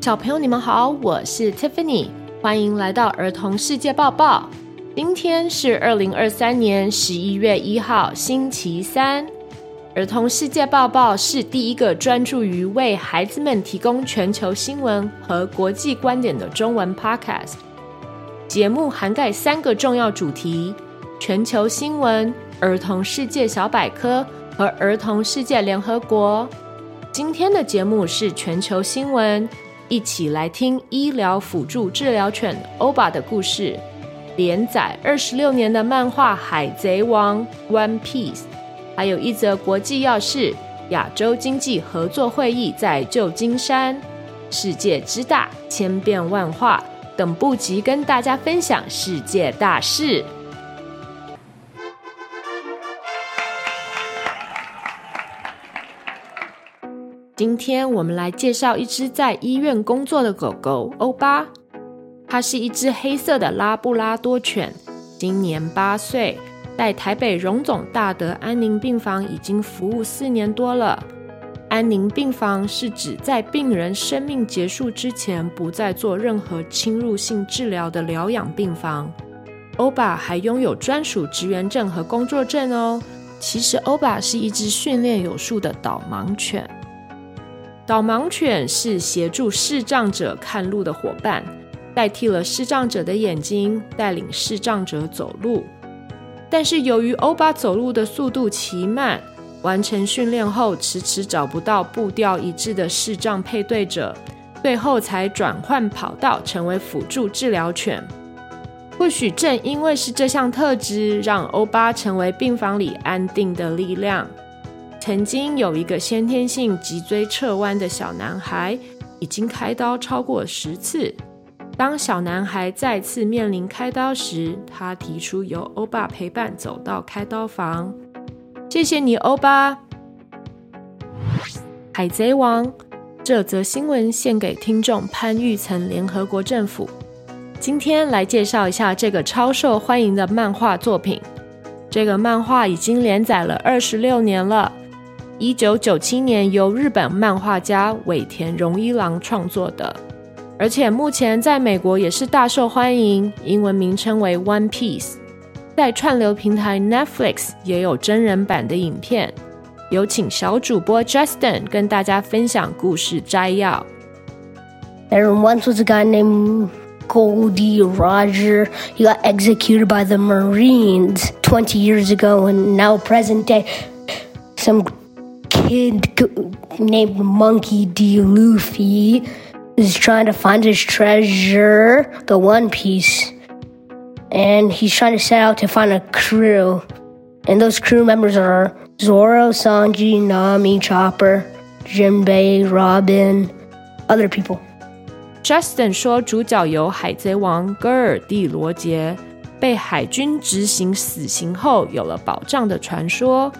小朋友，你们好，我是 Tiffany，欢迎来到儿童世界报报。今天是二零二三年十一月一号，星期三。儿童世界报报是第一个专注于为孩子们提供全球新闻和国际观点的中文 podcast。节目涵盖三个重要主题：全球新闻、儿童世界小百科和儿童世界联合国。今天的节目是全球新闻，一起来听医疗辅助治疗犬欧巴的故事。连载二十六年的漫画《海贼王》（One Piece），还有一则国际要事：亚洲经济合作会议在旧金山。世界之大，千变万化，等不及跟大家分享世界大事。今天我们来介绍一只在医院工作的狗狗欧巴。它是一只黑色的拉布拉多犬，今年八岁，在台北荣总大德安宁病房已经服务四年多了。安宁病房是指在病人生命结束之前不再做任何侵入性治疗的疗养病房。欧巴还拥有专属职员证和工作证哦。其实欧巴是一只训练有素的导盲犬。导盲犬是协助视障者看路的伙伴，代替了视障者的眼睛，带领视障者走路。但是由于欧巴走路的速度奇慢，完成训练后迟迟找不到步调一致的视障配对者，最后才转换跑道成为辅助治疗犬。或许正因为是这项特质，让欧巴成为病房里安定的力量。曾经有一个先天性脊椎侧弯的小男孩，已经开刀超过十次。当小男孩再次面临开刀时，他提出由欧巴陪伴走到开刀房。谢谢你，欧巴。海贼王，这则新闻献给听众潘玉岑联合国政府。今天来介绍一下这个超受欢迎的漫画作品。这个漫画已经连载了二十六年了。一九九七年由日本漫画家尾田荣一郎创作的，而且目前在美国也是大受欢迎，英文名称为《One Piece》。在串流平台 Netflix 也有真人版的影片。有请小主播 Justin 跟大家分享故事摘要。There once was a guy named Goldie Roger. He got executed by the Marines 20 years ago, and now present day, some kid named Monkey D. Luffy is trying to find his treasure, the One Piece. And he's trying to set out to find a crew. And those crew members are Zoro, Sanji, Nami, Chopper, Jinbei, Robin, other people. Justin 说，主角由海贼王戈尔蒂罗杰被海军执行死刑后有了保障的传说。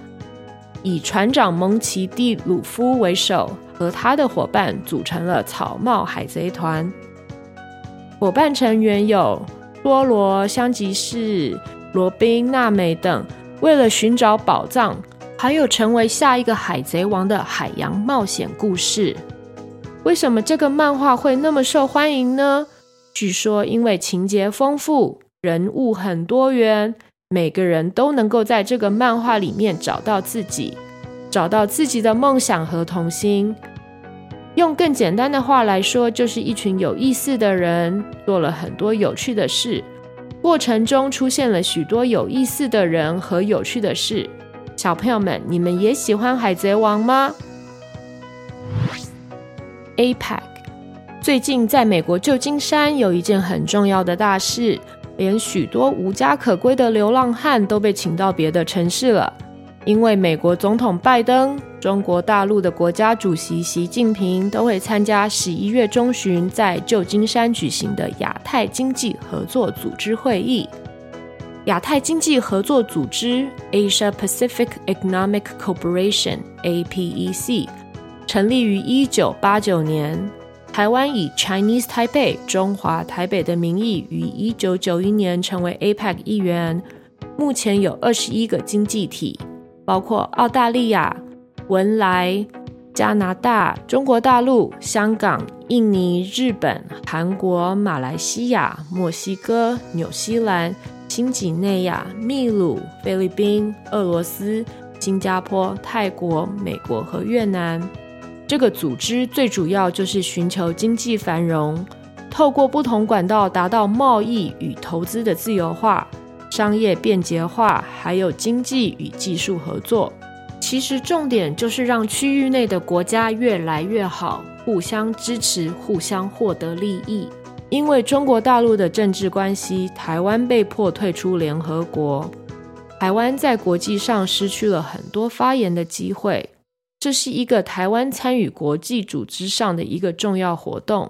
以船长蒙奇 ·D· 鲁夫为首，和他的伙伴组成了草帽海贼团。伙伴成员有多罗、香吉士、罗宾、娜美等。为了寻找宝藏，还有成为下一个海贼王的海洋冒险故事。为什么这个漫画会那么受欢迎呢？据说因为情节丰富，人物很多元。每个人都能够在这个漫画里面找到自己，找到自己的梦想和童心。用更简单的话来说，就是一群有意思的人做了很多有趣的事，过程中出现了许多有意思的人和有趣的事。小朋友们，你们也喜欢《海贼王》吗？APEC，最近在美国旧金山有一件很重要的大事。连许多无家可归的流浪汉都被请到别的城市了，因为美国总统拜登、中国大陆的国家主席习近平都会参加十一月中旬在旧金山举行的亚太经济合作组织会议。亚太经济合作组织 （Asia Pacific Economic Cooperation，APEC） 成立于一九八九年。台湾以 Chinese Taipei 中华台北的名义，于一九九一年成为 APEC 一员。目前有二十一个经济体，包括澳大利亚、文莱、加拿大、中国大陆、香港、印尼、日本、韩国、马来西亚、墨西哥、纽西兰、新几内亚、秘鲁、菲律宾、俄罗斯、新加坡、泰国、美国和越南。这个组织最主要就是寻求经济繁荣，透过不同管道达到贸易与投资的自由化、商业便捷化，还有经济与技术合作。其实重点就是让区域内的国家越来越好，互相支持，互相获得利益。因为中国大陆的政治关系，台湾被迫退出联合国，台湾在国际上失去了很多发言的机会。这是一个台湾参与国际组织上的一个重要活动。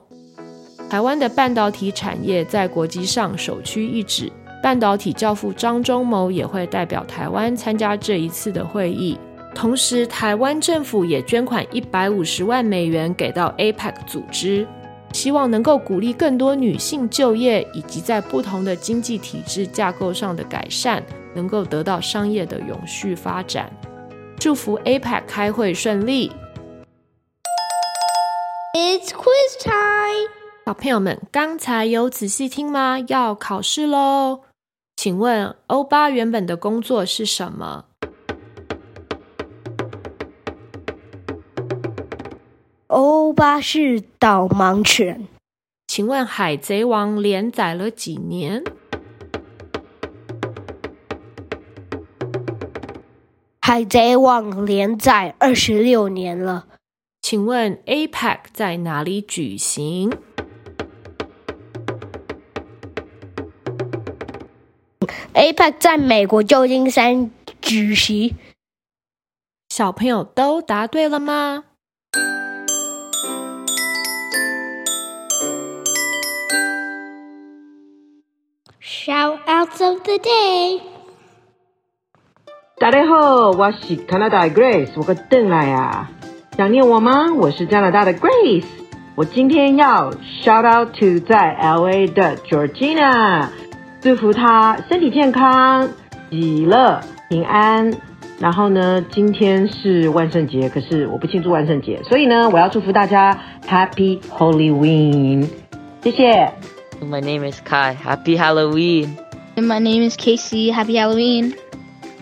台湾的半导体产业在国际上首屈一指，半导体教父张忠谋也会代表台湾参加这一次的会议。同时，台湾政府也捐款一百五十万美元给到 APEC 组织，希望能够鼓励更多女性就业，以及在不同的经济体制架构上的改善，能够得到商业的永续发展。祝福 APEC 开会顺利。It's quiz time！小朋友们，刚才有仔细听吗？要考试喽！请问欧巴原本的工作是什么？欧巴是导盲犬。请问《海贼王》连载了几年？《海贼王》连载二十六年了。请问 APEC 在哪里举行？APEC 在美国旧金山举行。小朋友都答对了吗？Shoutouts of the day。大家好，我是加拿大的 Grace，我个邓来呀，想念我吗？我是加拿大的 Grace，我今天要 shout out to 在 LA 的 Georgina，祝福她身体健康、喜乐、平安。然后呢，今天是万圣节，可是我不庆祝万圣节，所以呢，我要祝福大家 Happy Halloween，谢谢。My name is Kai. Happy Halloween. And my name is Casey. Happy Halloween.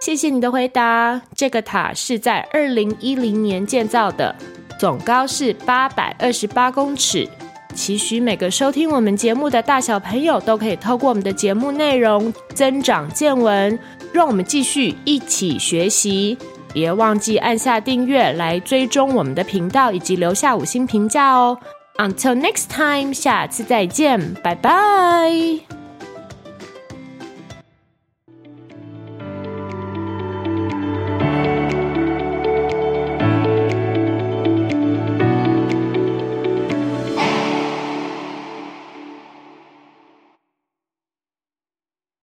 谢谢你的回答。这个塔是在二零一零年建造的，总高是八百二十八公尺。期许每个收听我们节目的大小朋友都可以透过我们的节目内容增长见闻，让我们继续一起学习。别忘记按下订阅来追踪我们的频道，以及留下五星评价哦。Until next time，下次再见，拜拜。